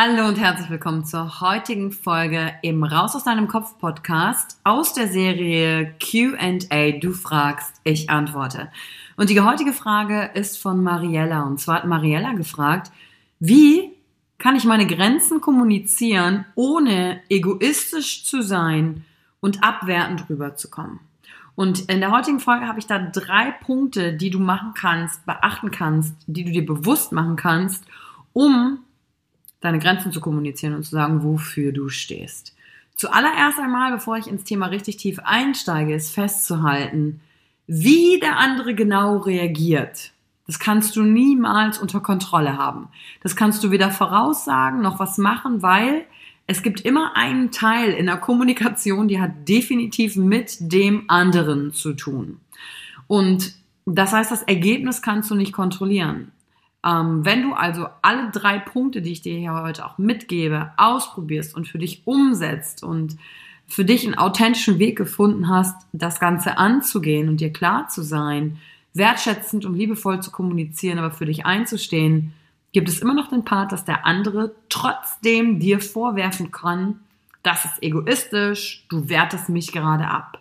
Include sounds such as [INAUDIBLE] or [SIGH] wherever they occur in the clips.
Hallo und herzlich willkommen zur heutigen Folge im Raus aus deinem Kopf Podcast aus der Serie QA. Du fragst, ich antworte. Und die heutige Frage ist von Mariella. Und zwar hat Mariella gefragt, wie kann ich meine Grenzen kommunizieren, ohne egoistisch zu sein und abwertend rüberzukommen? Und in der heutigen Folge habe ich da drei Punkte, die du machen kannst, beachten kannst, die du dir bewusst machen kannst, um deine Grenzen zu kommunizieren und zu sagen, wofür du stehst. Zuallererst einmal, bevor ich ins Thema richtig tief einsteige, ist festzuhalten, wie der andere genau reagiert. Das kannst du niemals unter Kontrolle haben. Das kannst du weder voraussagen noch was machen, weil es gibt immer einen Teil in der Kommunikation, die hat definitiv mit dem anderen zu tun. Und das heißt, das Ergebnis kannst du nicht kontrollieren. Ähm, wenn du also alle drei Punkte, die ich dir hier heute auch mitgebe, ausprobierst und für dich umsetzt und für dich einen authentischen Weg gefunden hast, das Ganze anzugehen und dir klar zu sein, wertschätzend und liebevoll zu kommunizieren, aber für dich einzustehen, gibt es immer noch den Part, dass der andere trotzdem dir vorwerfen kann, das ist egoistisch, du wertest mich gerade ab.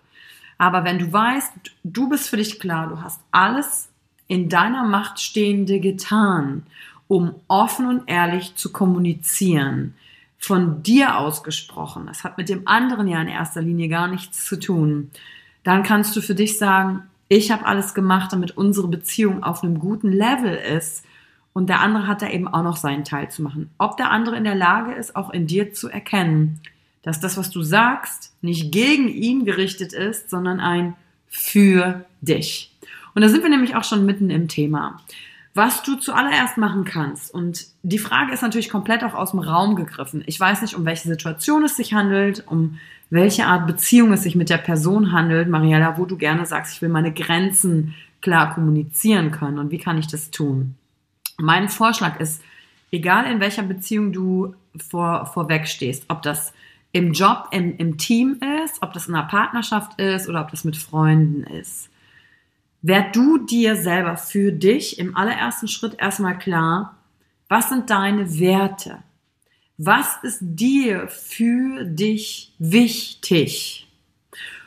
Aber wenn du weißt, du bist für dich klar, du hast alles in deiner Macht Stehende getan, um offen und ehrlich zu kommunizieren? Von dir ausgesprochen, das hat mit dem anderen ja in erster Linie gar nichts zu tun. Dann kannst du für dich sagen, ich habe alles gemacht, damit unsere Beziehung auf einem guten Level ist. Und der andere hat da eben auch noch seinen Teil zu machen. Ob der andere in der Lage ist, auch in dir zu erkennen, dass das, was du sagst, nicht gegen ihn gerichtet ist, sondern ein für dich. Und da sind wir nämlich auch schon mitten im Thema. Was du zuallererst machen kannst, und die Frage ist natürlich komplett auch aus dem Raum gegriffen. Ich weiß nicht, um welche Situation es sich handelt, um welche Art Beziehung es sich mit der Person handelt, Mariella, wo du gerne sagst, ich will meine Grenzen klar kommunizieren können und wie kann ich das tun? Mein Vorschlag ist, egal in welcher Beziehung du vor, vorweg stehst, ob das im Job, im, im Team ist, ob das in einer Partnerschaft ist oder ob das mit Freunden ist werd du dir selber für dich im allerersten Schritt erstmal klar, was sind deine Werte? Was ist dir für dich wichtig?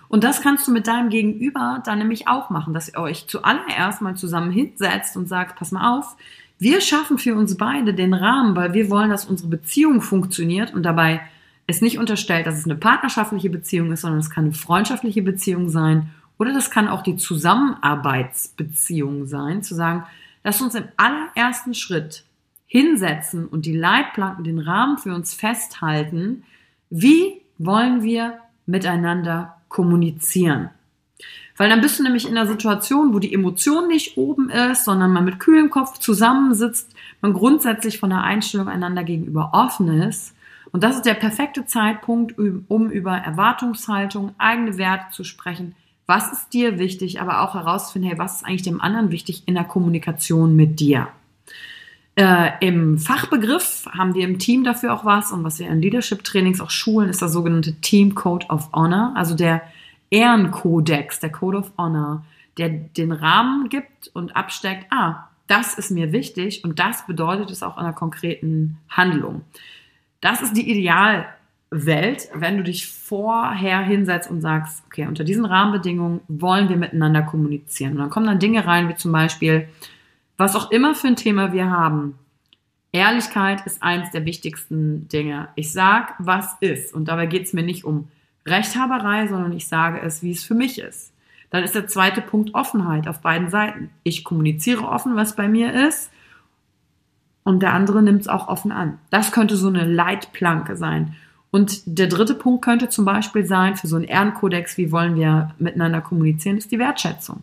Und das kannst du mit deinem Gegenüber dann nämlich auch machen, dass ihr euch zuallererst mal zusammen hinsetzt und sagt, pass mal auf, wir schaffen für uns beide den Rahmen, weil wir wollen, dass unsere Beziehung funktioniert und dabei es nicht unterstellt, dass es eine partnerschaftliche Beziehung ist, sondern es kann eine freundschaftliche Beziehung sein oder das kann auch die Zusammenarbeitsbeziehung sein, zu sagen, lass uns im allerersten Schritt hinsetzen und die Leitplanken, den Rahmen für uns festhalten, wie wollen wir miteinander kommunizieren. Weil dann bist du nämlich in einer Situation, wo die Emotion nicht oben ist, sondern man mit kühlem Kopf zusammensitzt, man grundsätzlich von der Einstellung einander gegenüber offen ist. Und das ist der perfekte Zeitpunkt, um über Erwartungshaltung, eigene Werte zu sprechen. Was ist dir wichtig, aber auch herauszufinden, hey, was ist eigentlich dem anderen wichtig in der Kommunikation mit dir? Äh, Im Fachbegriff haben wir im Team dafür auch was und was wir in Leadership-Trainings auch schulen, ist der sogenannte Team Code of Honor, also der Ehrenkodex, der Code of Honor, der den Rahmen gibt und absteckt, ah, das ist mir wichtig und das bedeutet es auch in einer konkreten Handlung. Das ist die Idealwelt, wenn du dich vorher hinsetzt und sagst, okay, unter diesen Rahmenbedingungen wollen wir miteinander kommunizieren. Und dann kommen dann Dinge rein, wie zum Beispiel, was auch immer für ein Thema wir haben. Ehrlichkeit ist eins der wichtigsten Dinge. Ich sag, was ist. Und dabei geht es mir nicht um Rechthaberei, sondern ich sage es, wie es für mich ist. Dann ist der zweite Punkt Offenheit auf beiden Seiten. Ich kommuniziere offen, was bei mir ist, und der andere nimmt es auch offen an. Das könnte so eine Leitplanke sein. Und der dritte Punkt könnte zum Beispiel sein, für so einen Ehrenkodex, wie wollen wir miteinander kommunizieren, ist die Wertschätzung.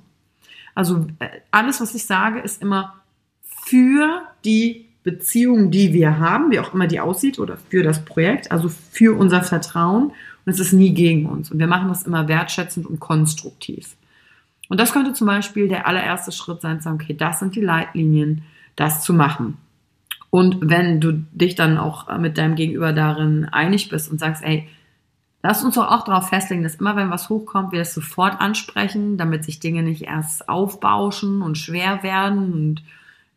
Also äh, alles, was ich sage, ist immer für die Beziehung, die wir haben, wie auch immer die aussieht, oder für das Projekt, also für unser Vertrauen und es ist nie gegen uns. Und wir machen das immer wertschätzend und konstruktiv. Und das könnte zum Beispiel der allererste Schritt sein, zu sagen, okay, das sind die Leitlinien, das zu machen. Und wenn du dich dann auch mit deinem Gegenüber darin einig bist und sagst, ey, lass uns doch auch darauf festlegen, dass immer wenn was hochkommt, wir das sofort ansprechen, damit sich Dinge nicht erst aufbauschen und schwer werden und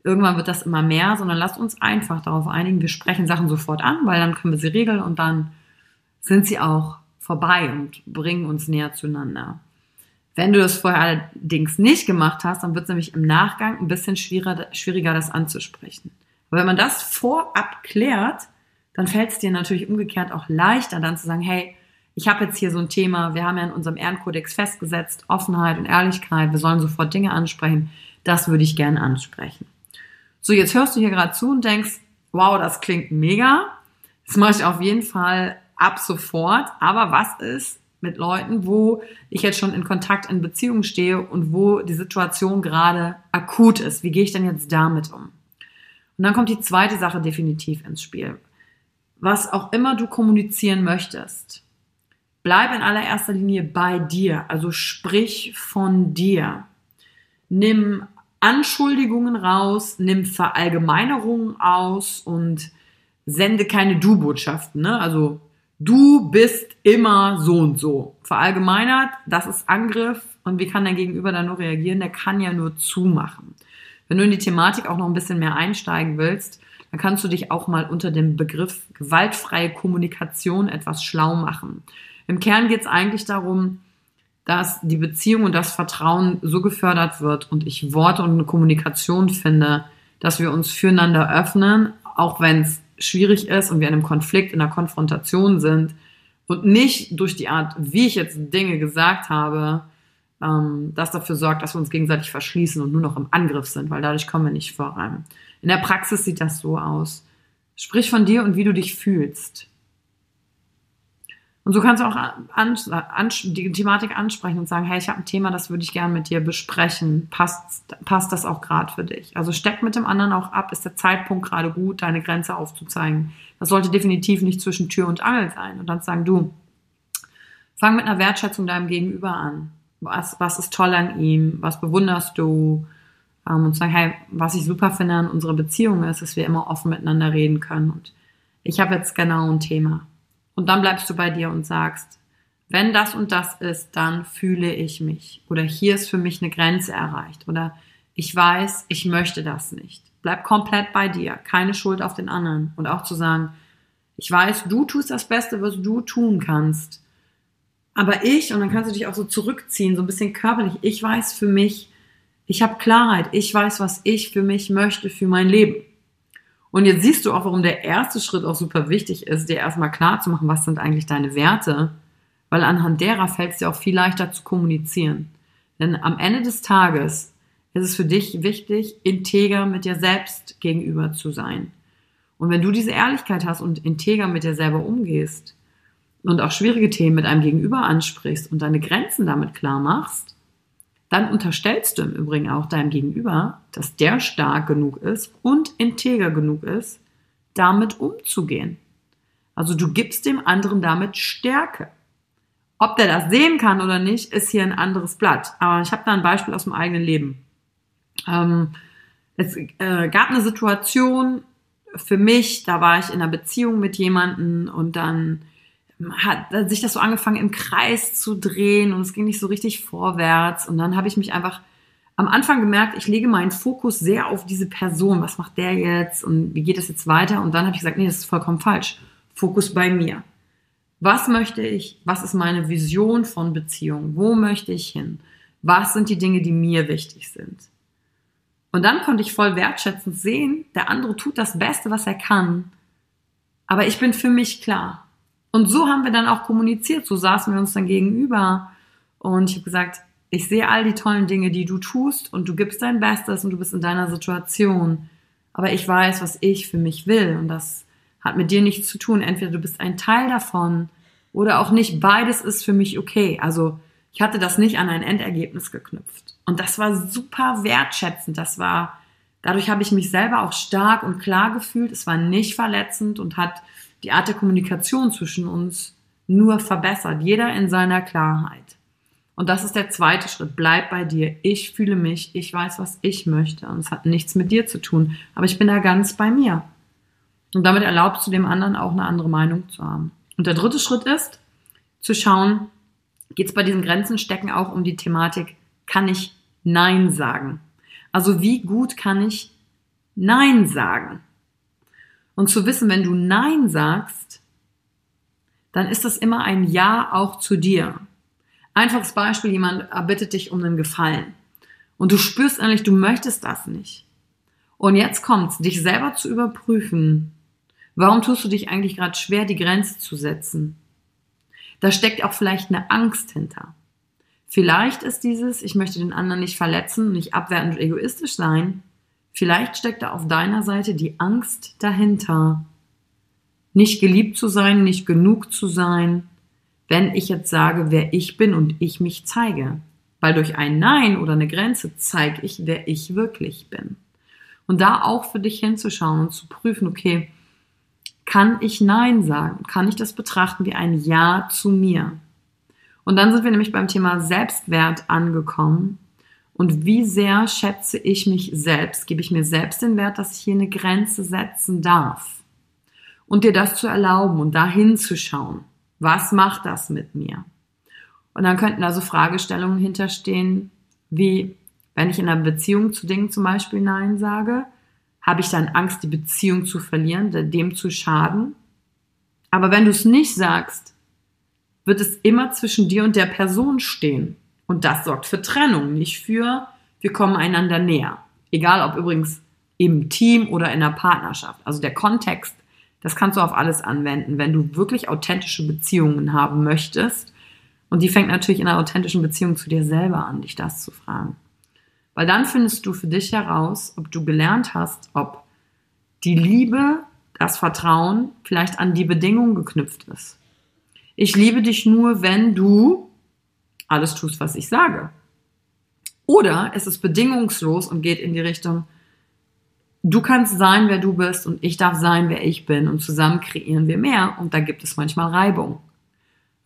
irgendwann wird das immer mehr, sondern lass uns einfach darauf einigen, wir sprechen Sachen sofort an, weil dann können wir sie regeln und dann sind sie auch vorbei und bringen uns näher zueinander. Wenn du das vorher allerdings nicht gemacht hast, dann wird es nämlich im Nachgang ein bisschen schwieriger, schwieriger das anzusprechen. Aber wenn man das vorab klärt, dann fällt es dir natürlich umgekehrt auch leichter, dann zu sagen, hey, ich habe jetzt hier so ein Thema, wir haben ja in unserem Ehrenkodex festgesetzt, Offenheit und Ehrlichkeit, wir sollen sofort Dinge ansprechen, das würde ich gerne ansprechen. So, jetzt hörst du hier gerade zu und denkst, wow, das klingt mega, das mache ich auf jeden Fall ab sofort. Aber was ist mit Leuten, wo ich jetzt schon in Kontakt, in Beziehung stehe und wo die Situation gerade akut ist? Wie gehe ich denn jetzt damit um? Und dann kommt die zweite Sache definitiv ins Spiel. Was auch immer du kommunizieren möchtest, bleib in allererster Linie bei dir. Also sprich von dir. Nimm Anschuldigungen raus, nimm Verallgemeinerungen aus und sende keine Du-Botschaften. Ne? Also du bist immer so und so. Verallgemeinert, das ist Angriff und wie kann dein Gegenüber da nur reagieren? Der kann ja nur zumachen. Wenn du in die Thematik auch noch ein bisschen mehr einsteigen willst, dann kannst du dich auch mal unter dem Begriff gewaltfreie Kommunikation etwas schlau machen. Im Kern geht es eigentlich darum, dass die Beziehung und das Vertrauen so gefördert wird und ich Worte und eine Kommunikation finde, dass wir uns füreinander öffnen, auch wenn es schwierig ist und wir in einem Konflikt, in einer Konfrontation sind und nicht durch die Art, wie ich jetzt Dinge gesagt habe, ähm, das dafür sorgt, dass wir uns gegenseitig verschließen und nur noch im Angriff sind, weil dadurch kommen wir nicht voran. In der Praxis sieht das so aus. Sprich von dir und wie du dich fühlst. Und so kannst du auch an, an, die Thematik ansprechen und sagen, hey, ich habe ein Thema, das würde ich gerne mit dir besprechen. Passt, passt das auch gerade für dich? Also steck mit dem anderen auch ab, ist der Zeitpunkt gerade gut, deine Grenze aufzuzeigen. Das sollte definitiv nicht zwischen Tür und Angel sein. Und dann sagen du, fang mit einer Wertschätzung deinem Gegenüber an. Was, was ist toll an ihm? Was bewunderst du? Ähm, und sagen, hey, was ich super finde an unserer Beziehung ist, dass wir immer offen miteinander reden können. Und ich habe jetzt genau ein Thema und dann bleibst du bei dir und sagst, wenn das und das ist, dann fühle ich mich. Oder hier ist für mich eine Grenze erreicht. Oder ich weiß, ich möchte das nicht. Bleib komplett bei dir. Keine Schuld auf den anderen. Und auch zu sagen, ich weiß, du tust das Beste, was du tun kannst. Aber ich, und dann kannst du dich auch so zurückziehen, so ein bisschen körperlich, ich weiß für mich, ich habe Klarheit, ich weiß, was ich für mich möchte, für mein Leben. Und jetzt siehst du auch, warum der erste Schritt auch super wichtig ist, dir erstmal klar zu machen, was sind eigentlich deine Werte, weil anhand derer fällt es dir auch viel leichter zu kommunizieren. Denn am Ende des Tages ist es für dich wichtig, integer mit dir selbst gegenüber zu sein. Und wenn du diese Ehrlichkeit hast und integer mit dir selber umgehst und auch schwierige Themen mit einem Gegenüber ansprichst und deine Grenzen damit klar machst, dann unterstellst du im Übrigen auch deinem Gegenüber, dass der stark genug ist und integer genug ist, damit umzugehen. Also du gibst dem anderen damit Stärke. Ob der das sehen kann oder nicht, ist hier ein anderes Blatt. Aber ich habe da ein Beispiel aus dem eigenen Leben. Ähm, es äh, gab eine Situation für mich, da war ich in einer Beziehung mit jemandem und dann hat sich das so angefangen im Kreis zu drehen und es ging nicht so richtig vorwärts und dann habe ich mich einfach am Anfang gemerkt, ich lege meinen Fokus sehr auf diese Person. Was macht der jetzt und wie geht es jetzt weiter? Und dann habe ich gesagt, nee, das ist vollkommen falsch. Fokus bei mir. Was möchte ich? Was ist meine Vision von Beziehung? Wo möchte ich hin? Was sind die Dinge, die mir wichtig sind? Und dann konnte ich voll wertschätzend sehen, der andere tut das Beste, was er kann. Aber ich bin für mich klar. Und so haben wir dann auch kommuniziert. So saßen wir uns dann gegenüber. Und ich habe gesagt, ich sehe all die tollen Dinge, die du tust und du gibst dein Bestes und du bist in deiner Situation. Aber ich weiß, was ich für mich will und das hat mit dir nichts zu tun. Entweder du bist ein Teil davon oder auch nicht. Beides ist für mich okay. Also ich hatte das nicht an ein Endergebnis geknüpft. Und das war super wertschätzend. Das war, dadurch habe ich mich selber auch stark und klar gefühlt. Es war nicht verletzend und hat die Art der Kommunikation zwischen uns nur verbessert. Jeder in seiner Klarheit. Und das ist der zweite Schritt. Bleib bei dir. Ich fühle mich. Ich weiß, was ich möchte. Und es hat nichts mit dir zu tun. Aber ich bin da ganz bei mir. Und damit erlaubst du dem anderen auch eine andere Meinung zu haben. Und der dritte Schritt ist, zu schauen, geht es bei diesen Grenzen stecken auch um die Thematik, kann ich Nein sagen? Also wie gut kann ich Nein sagen? Und zu wissen, wenn du Nein sagst, dann ist das immer ein Ja auch zu dir. Einfaches Beispiel, jemand erbittet dich um einen Gefallen. Und du spürst eigentlich, du möchtest das nicht. Und jetzt kommt's, dich selber zu überprüfen. Warum tust du dich eigentlich gerade schwer, die Grenze zu setzen? Da steckt auch vielleicht eine Angst hinter. Vielleicht ist dieses, ich möchte den anderen nicht verletzen, nicht abwertend und egoistisch sein. Vielleicht steckt da auf deiner Seite die Angst dahinter. Nicht geliebt zu sein, nicht genug zu sein, wenn ich jetzt sage, wer ich bin und ich mich zeige. Weil durch ein Nein oder eine Grenze zeige ich, wer ich wirklich bin. Und da auch für dich hinzuschauen und zu prüfen, okay, kann ich Nein sagen? Kann ich das betrachten wie ein Ja zu mir? Und dann sind wir nämlich beim Thema Selbstwert angekommen. Und wie sehr schätze ich mich selbst? Gebe ich mir selbst den Wert, dass ich hier eine Grenze setzen darf? Und dir das zu erlauben und da hinzuschauen. Was macht das mit mir? Und dann könnten da so Fragestellungen hinterstehen, wie, wenn ich in einer Beziehung zu Dingen zum Beispiel Nein sage, habe ich dann Angst, die Beziehung zu verlieren, dem zu schaden? Aber wenn du es nicht sagst, wird es immer zwischen dir und der Person stehen. Und das sorgt für Trennung, nicht für, wir kommen einander näher. Egal ob übrigens im Team oder in der Partnerschaft. Also der Kontext, das kannst du auf alles anwenden, wenn du wirklich authentische Beziehungen haben möchtest. Und die fängt natürlich in einer authentischen Beziehung zu dir selber an, dich das zu fragen. Weil dann findest du für dich heraus, ob du gelernt hast, ob die Liebe, das Vertrauen vielleicht an die Bedingungen geknüpft ist. Ich liebe dich nur, wenn du alles tust, was ich sage. Oder es ist bedingungslos und geht in die Richtung, du kannst sein, wer du bist und ich darf sein, wer ich bin und zusammen kreieren wir mehr und da gibt es manchmal Reibung.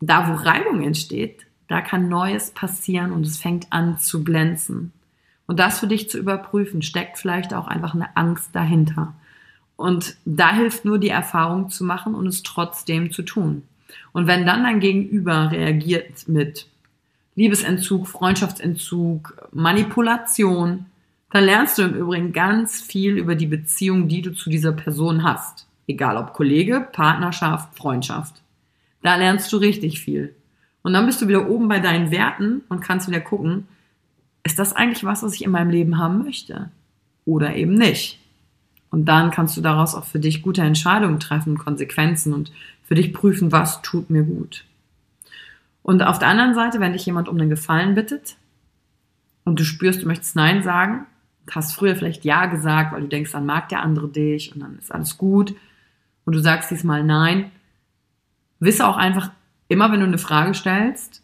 Da, wo Reibung entsteht, da kann Neues passieren und es fängt an zu glänzen. Und das für dich zu überprüfen, steckt vielleicht auch einfach eine Angst dahinter. Und da hilft nur die Erfahrung zu machen und es trotzdem zu tun. Und wenn dann dein Gegenüber reagiert mit Liebesentzug, Freundschaftsentzug, Manipulation, dann lernst du im Übrigen ganz viel über die Beziehung, die du zu dieser Person hast. Egal ob Kollege, Partnerschaft, Freundschaft. Da lernst du richtig viel. Und dann bist du wieder oben bei deinen Werten und kannst wieder gucken, ist das eigentlich was, was ich in meinem Leben haben möchte? Oder eben nicht. Und dann kannst du daraus auch für dich gute Entscheidungen treffen, Konsequenzen und für dich prüfen, was tut mir gut. Und auf der anderen Seite, wenn dich jemand um einen Gefallen bittet und du spürst, du möchtest Nein sagen, hast früher vielleicht Ja gesagt, weil du denkst, dann mag der andere dich und dann ist alles gut und du sagst diesmal Nein, wisse auch einfach, immer wenn du eine Frage stellst,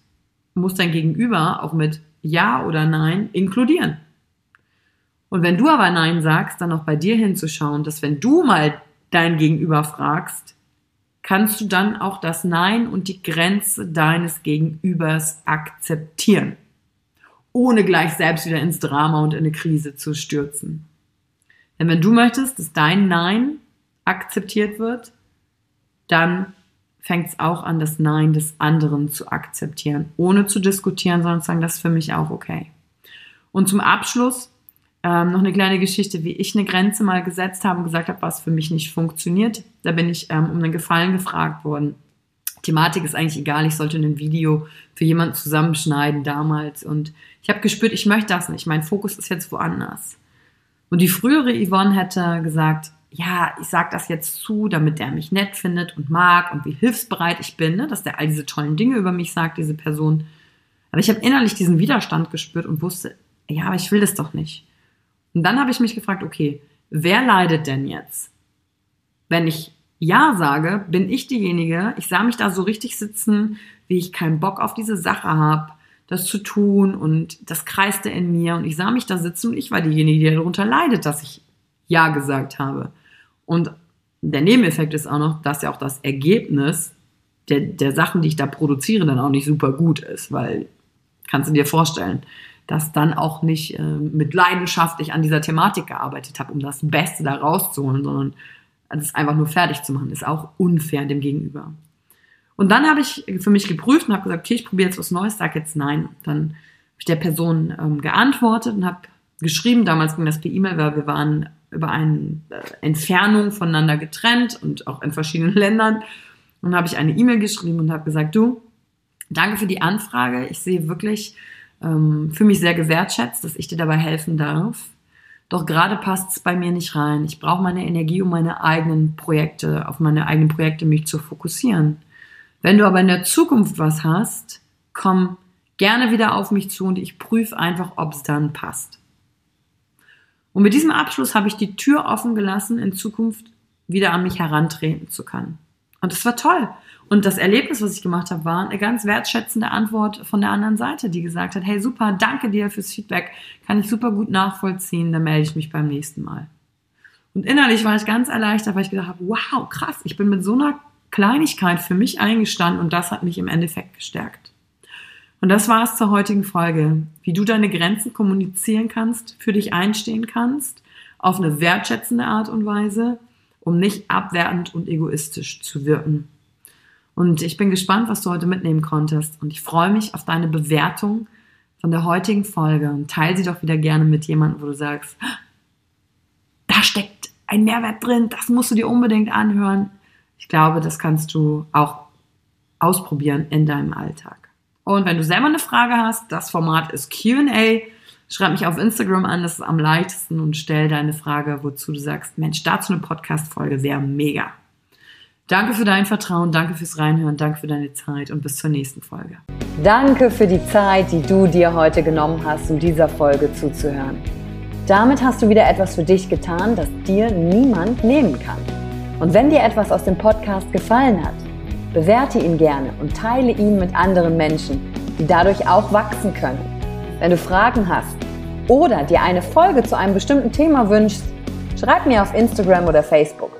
muss dein Gegenüber auch mit Ja oder Nein inkludieren. Und wenn du aber Nein sagst, dann auch bei dir hinzuschauen, dass wenn du mal dein Gegenüber fragst, kannst du dann auch das Nein und die Grenze deines Gegenübers akzeptieren, ohne gleich selbst wieder ins Drama und in eine Krise zu stürzen. Denn wenn du möchtest, dass dein Nein akzeptiert wird, dann fängt es auch an, das Nein des anderen zu akzeptieren, ohne zu diskutieren, sondern zu sagen, das ist für mich auch okay. Und zum Abschluss ähm, noch eine kleine Geschichte, wie ich eine Grenze mal gesetzt habe und gesagt habe, was für mich nicht funktioniert. Da bin ich ähm, um einen Gefallen gefragt worden. Thematik ist eigentlich egal, ich sollte ein Video für jemanden zusammenschneiden damals. Und ich habe gespürt, ich möchte das nicht. Mein Fokus ist jetzt woanders. Und die frühere Yvonne hätte gesagt, ja, ich sage das jetzt zu, damit der mich nett findet und mag und wie hilfsbereit ich bin, ne? dass der all diese tollen Dinge über mich sagt, diese Person. Aber ich habe innerlich diesen Widerstand gespürt und wusste, ja, aber ich will das doch nicht. Und dann habe ich mich gefragt, okay, wer leidet denn jetzt? Wenn ich Ja sage, bin ich diejenige, ich sah mich da so richtig sitzen, wie ich keinen Bock auf diese Sache habe, das zu tun und das kreiste in mir und ich sah mich da sitzen und ich war diejenige, die darunter leidet, dass ich Ja gesagt habe. Und der Nebeneffekt ist auch noch, dass ja auch das Ergebnis der, der Sachen, die ich da produziere, dann auch nicht super gut ist, weil kannst du dir vorstellen, dass dann auch nicht äh, mit Leidenschaft ich an dieser Thematik gearbeitet habe, um das Beste da rauszuholen, sondern es einfach nur fertig zu machen, ist auch unfair dem Gegenüber. Und dann habe ich für mich geprüft und habe gesagt, okay, ich probiere jetzt was Neues, sage jetzt nein. Dann habe ich der Person ähm, geantwortet und habe geschrieben, damals ging das per E-Mail, weil wir waren über eine äh, Entfernung voneinander getrennt und auch in verschiedenen [LAUGHS] Ländern. Und habe ich eine E-Mail geschrieben und habe gesagt, du, danke für die Anfrage. Ich sehe wirklich, ähm, für mich sehr gewertschätzt, dass ich dir dabei helfen darf. Doch gerade passt es bei mir nicht rein. Ich brauche meine Energie, um meine eigenen Projekte, auf meine eigenen Projekte mich zu fokussieren. Wenn du aber in der Zukunft was hast, komm gerne wieder auf mich zu und ich prüfe einfach, ob es dann passt. Und mit diesem Abschluss habe ich die Tür offen gelassen, in Zukunft wieder an mich herantreten zu können. Und das war toll. Und das Erlebnis, was ich gemacht habe, war eine ganz wertschätzende Antwort von der anderen Seite, die gesagt hat, hey super, danke dir fürs Feedback, kann ich super gut nachvollziehen, dann melde ich mich beim nächsten Mal. Und innerlich war ich ganz erleichtert, weil ich gedacht habe, wow, krass, ich bin mit so einer Kleinigkeit für mich eingestanden und das hat mich im Endeffekt gestärkt. Und das war es zur heutigen Folge, wie du deine Grenzen kommunizieren kannst, für dich einstehen kannst, auf eine wertschätzende Art und Weise, um nicht abwertend und egoistisch zu wirken. Und ich bin gespannt, was du heute mitnehmen konntest. Und ich freue mich auf deine Bewertung von der heutigen Folge und teile sie doch wieder gerne mit jemandem, wo du sagst, da steckt ein Mehrwert drin, das musst du dir unbedingt anhören. Ich glaube, das kannst du auch ausprobieren in deinem Alltag. Und wenn du selber eine Frage hast, das Format ist QA. Schreib mich auf Instagram an, das ist am leichtesten und stell deine Frage, wozu du sagst, Mensch, dazu eine Podcast-Folge wäre mega. Danke für dein Vertrauen, danke fürs Reinhören, danke für deine Zeit und bis zur nächsten Folge. Danke für die Zeit, die du dir heute genommen hast, um dieser Folge zuzuhören. Damit hast du wieder etwas für dich getan, das dir niemand nehmen kann. Und wenn dir etwas aus dem Podcast gefallen hat, bewerte ihn gerne und teile ihn mit anderen Menschen, die dadurch auch wachsen können. Wenn du Fragen hast oder dir eine Folge zu einem bestimmten Thema wünschst, schreib mir auf Instagram oder Facebook.